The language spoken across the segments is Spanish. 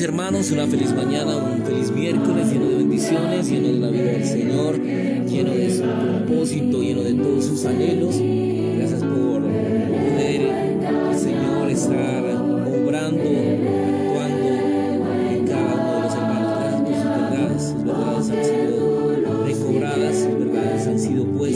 hermanos, una feliz mañana, un feliz miércoles lleno de bendiciones, lleno de la vida del Señor, lleno de su propósito, lleno de todos sus anhelos. Gracias por poder el Señor estar obrando, actuando en cada uno de los hermanos. Gracias por sus verdades. Sus verdades han sido recobradas, sus verdades han sido puestas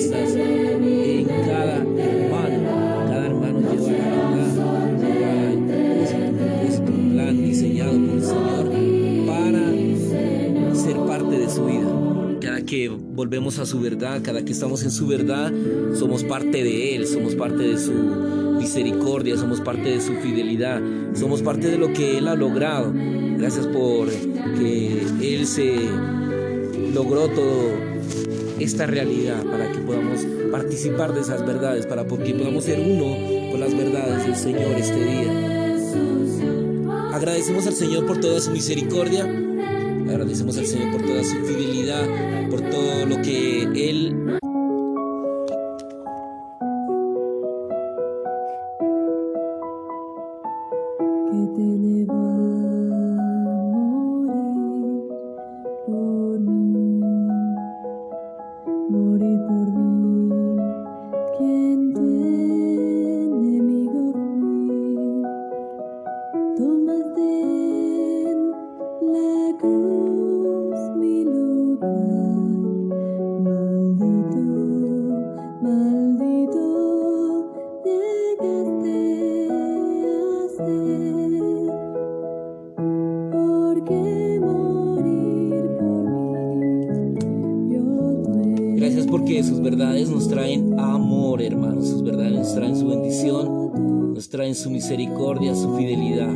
que volvemos a su verdad, cada que estamos en su verdad, somos parte de Él, somos parte de su misericordia, somos parte de su fidelidad, somos parte de lo que Él ha logrado. Gracias por que Él se logró todo esta realidad para que podamos participar de esas verdades, para que podamos ser uno con las verdades del Señor este día. Agradecemos al Señor por toda su misericordia, agradecemos al Señor por toda su fidelidad, por todo lo que Él Gracias porque sus verdades nos traen amor, hermanos. Sus verdades nos traen su bendición, nos traen su misericordia, su fidelidad.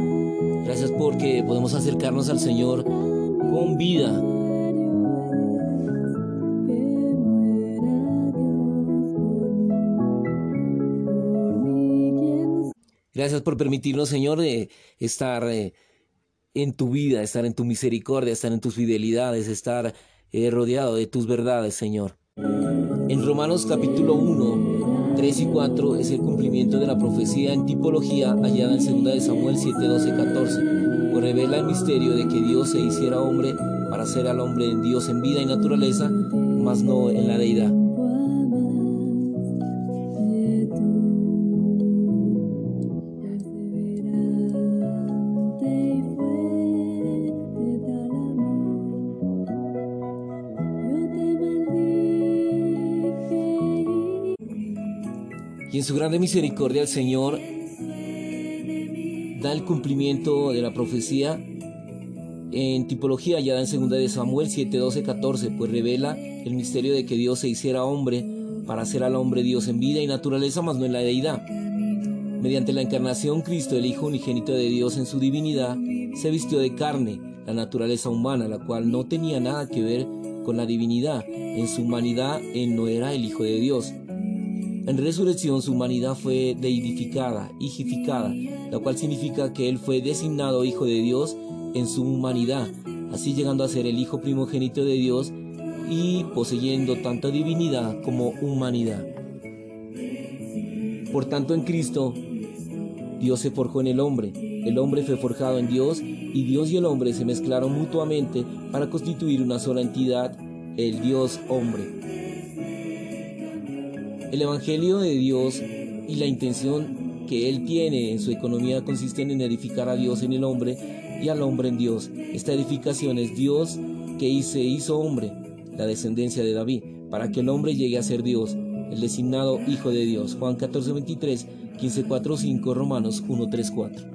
Gracias porque podemos acercarnos al Señor con vida. Gracias por permitirnos, Señor, eh, estar eh, en tu vida, estar en tu misericordia, estar en tus fidelidades, estar eh, rodeado de tus verdades, Señor. En Romanos capítulo 1, 3 y 4 es el cumplimiento de la profecía en tipología hallada en 2 de Samuel 7, 12, 14, pues revela el misterio de que Dios se hiciera hombre para ser al hombre Dios en vida y naturaleza, mas no en la deidad. Y en su grande misericordia el Señor da el cumplimiento de la profecía en tipología hallada en 2 de Samuel 7, 12, 14, pues revela el misterio de que Dios se hiciera hombre para hacer al hombre Dios en vida y naturaleza, mas no en la deidad. Mediante la encarnación, Cristo, el Hijo unigénito de Dios en su divinidad, se vistió de carne, la naturaleza humana, la cual no tenía nada que ver con la divinidad. En su humanidad, Él no era el Hijo de Dios. En resurrección su humanidad fue deidificada, hijificada, la cual significa que Él fue designado Hijo de Dios en su humanidad, así llegando a ser el Hijo primogénito de Dios y poseyendo tanto divinidad como humanidad. Por tanto, en Cristo, Dios se forjó en el hombre, el hombre fue forjado en Dios y Dios y el hombre se mezclaron mutuamente para constituir una sola entidad, el Dios hombre. El Evangelio de Dios y la intención que Él tiene en su economía consisten en edificar a Dios en el hombre y al hombre en Dios. Esta edificación es Dios que se hizo hombre, la descendencia de David, para que el hombre llegue a ser Dios, el designado Hijo de Dios. Juan 14, 23, 15, 4, 5, Romanos 1, 3, 4.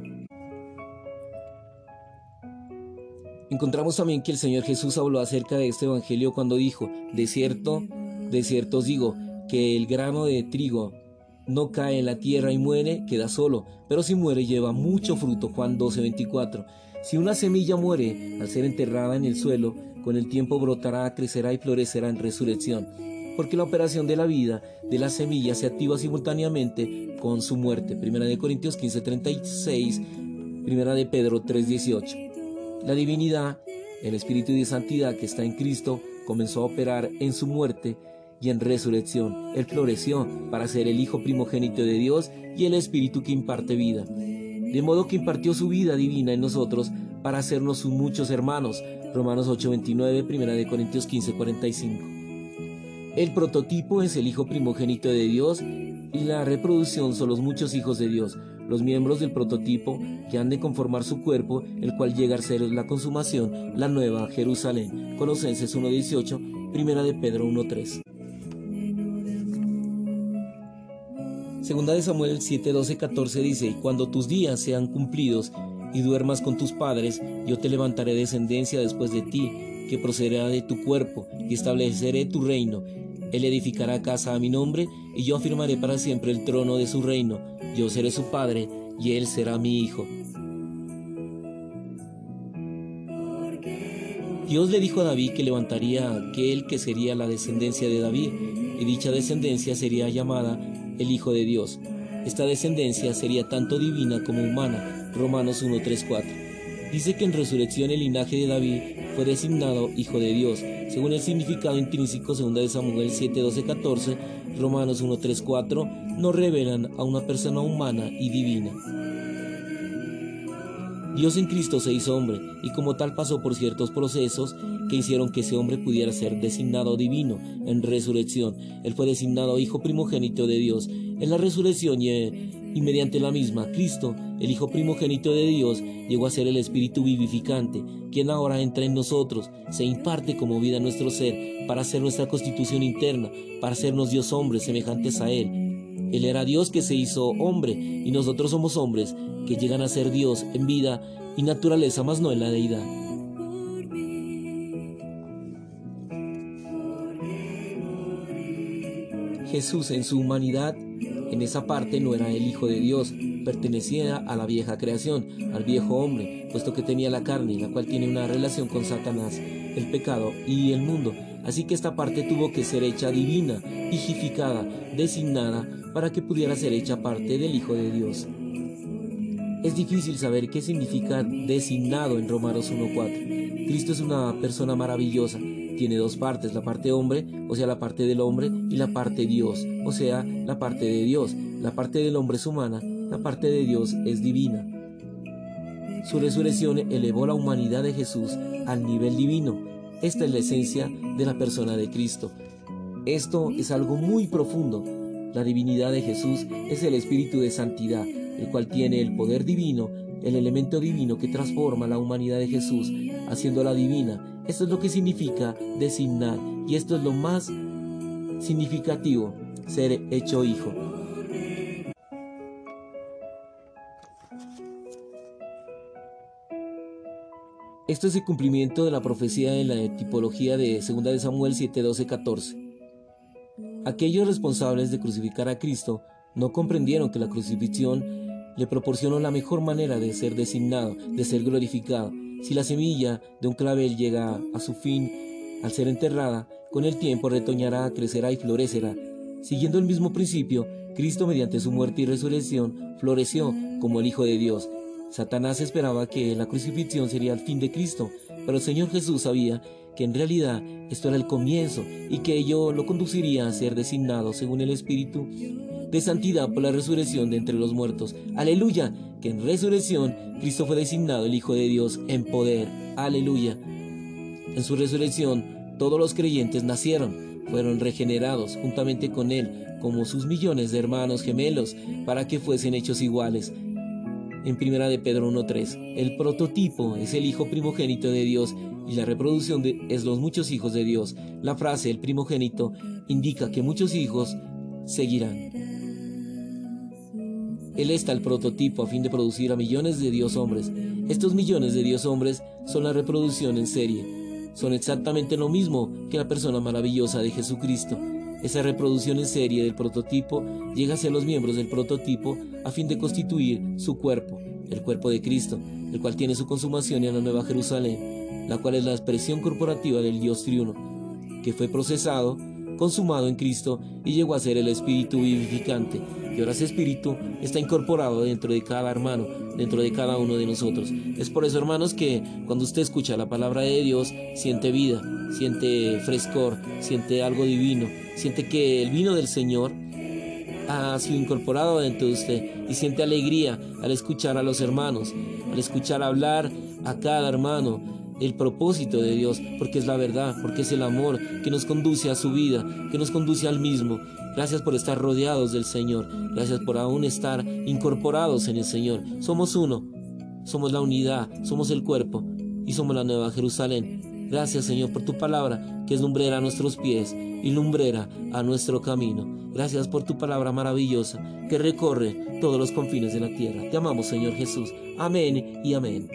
Encontramos también que el Señor Jesús habló acerca de este Evangelio cuando dijo, de cierto, de cierto os digo, que el grano de trigo no cae en la tierra y muere, queda solo, pero si muere lleva mucho fruto. Juan 12, 24. Si una semilla muere al ser enterrada en el suelo, con el tiempo brotará, crecerá y florecerá en resurrección, porque la operación de la vida de la semilla se activa simultáneamente con su muerte. Primera de Corintios 15, 36, Primera de Pedro 3, 18. La divinidad, el Espíritu de Santidad que está en Cristo, comenzó a operar en su muerte y en resurrección. Él floreció para ser el Hijo primogénito de Dios y el Espíritu que imparte vida. De modo que impartió su vida divina en nosotros para hacernos sus muchos hermanos. Romanos 8:29, 1 de Corintios 15:45. El prototipo es el hijo primogénito de Dios y la reproducción son los muchos hijos de Dios, los miembros del prototipo que han de conformar su cuerpo, el cual llega a ser la consumación, la nueva Jerusalén. Colosenses 1:18, 1 de Pedro 1:3. Segunda de Samuel 7, 12, 14 dice, Cuando tus días sean cumplidos y duermas con tus padres, yo te levantaré descendencia después de ti, que procederá de tu cuerpo, y estableceré tu reino. Él edificará casa a mi nombre, y yo afirmaré para siempre el trono de su reino. Yo seré su padre, y él será mi hijo. Dios le dijo a David que levantaría a aquel que sería la descendencia de David, y dicha descendencia sería llamada el Hijo de Dios. Esta descendencia sería tanto divina como humana. Romanos 1, 3, 4. Dice que en resurrección el linaje de David fue designado Hijo de Dios, según el significado intrínseco 2 de Samuel 7, 12, 14, Romanos 1, 3, 4, nos revelan a una persona humana y divina. Dios en Cristo se hizo hombre y como tal pasó por ciertos procesos que hicieron que ese hombre pudiera ser designado divino en resurrección. Él fue designado Hijo primogénito de Dios en la resurrección y, mediante la misma Cristo, el Hijo primogénito de Dios, llegó a ser el Espíritu vivificante, quien ahora entra en nosotros, se imparte como vida a nuestro ser para hacer nuestra constitución interna, para hacernos Dios hombres semejantes a Él. Él era Dios que se hizo hombre y nosotros somos hombres que llegan a ser Dios en vida y naturaleza, más no en la deidad. Jesús en su humanidad, en esa parte no era el Hijo de Dios, pertenecía a la vieja creación, al viejo hombre, puesto que tenía la carne, la cual tiene una relación con Satanás, el pecado y el mundo. Así que esta parte tuvo que ser hecha divina, higificada, designada, para que pudiera ser hecha parte del Hijo de Dios. Es difícil saber qué significa designado en Romanos 1.4. Cristo es una persona maravillosa. Tiene dos partes, la parte hombre, o sea, la parte del hombre, y la parte Dios, o sea, la parte de Dios. La parte del hombre es humana, la parte de Dios es divina. Su resurrección elevó la humanidad de Jesús al nivel divino. Esta es la esencia de la persona de Cristo. Esto es algo muy profundo. La divinidad de Jesús es el espíritu de santidad, el cual tiene el poder divino, el elemento divino que transforma la humanidad de Jesús, haciéndola divina. Esto es lo que significa designar, y esto es lo más significativo, ser hecho hijo. Esto es el cumplimiento de la profecía en la tipología de 2 de Samuel 7, 12, 14. Aquellos responsables de crucificar a Cristo no comprendieron que la crucifixión le proporcionó la mejor manera de ser designado, de ser glorificado. Si la semilla de un clavel llega a su fin al ser enterrada, con el tiempo retoñará, crecerá y florecerá. Siguiendo el mismo principio, Cristo mediante su muerte y resurrección floreció como el Hijo de Dios. Satanás esperaba que la crucifixión sería el fin de Cristo, pero el Señor Jesús sabía que en realidad esto era el comienzo y que ello lo conduciría a ser designado según el Espíritu de santidad por la resurrección de entre los muertos. Aleluya, que en resurrección Cristo fue designado el Hijo de Dios en poder. Aleluya. En su resurrección todos los creyentes nacieron, fueron regenerados juntamente con Él como sus millones de hermanos gemelos para que fuesen hechos iguales en primera de Pedro 1.3. El prototipo es el hijo primogénito de Dios y la reproducción de, es los muchos hijos de Dios. La frase el primogénito indica que muchos hijos seguirán. Él está el prototipo a fin de producir a millones de Dios hombres. Estos millones de Dios hombres son la reproducción en serie. Son exactamente lo mismo que la persona maravillosa de Jesucristo. Esa reproducción en serie del prototipo llega hacia los miembros del prototipo a fin de constituir su cuerpo, el cuerpo de Cristo, el cual tiene su consumación en la Nueva Jerusalén, la cual es la expresión corporativa del Dios triuno, que fue procesado, consumado en Cristo y llegó a ser el Espíritu vivificante. Y ahora ese Espíritu está incorporado dentro de cada hermano, dentro de cada uno de nosotros. Es por eso, hermanos, que cuando usted escucha la palabra de Dios, siente vida, siente frescor, siente algo divino, siente que el vino del Señor ha sido incorporado dentro de usted y siente alegría al escuchar a los hermanos, al escuchar hablar a cada hermano el propósito de Dios, porque es la verdad, porque es el amor que nos conduce a su vida, que nos conduce al mismo. Gracias por estar rodeados del Señor, gracias por aún estar incorporados en el Señor. Somos uno, somos la unidad, somos el cuerpo y somos la nueva Jerusalén. Gracias Señor por tu palabra, que es lumbrera a nuestros pies y lumbrera a nuestro camino. Gracias por tu palabra maravillosa, que recorre todos los confines de la tierra. Te amamos Señor Jesús. Amén y amén.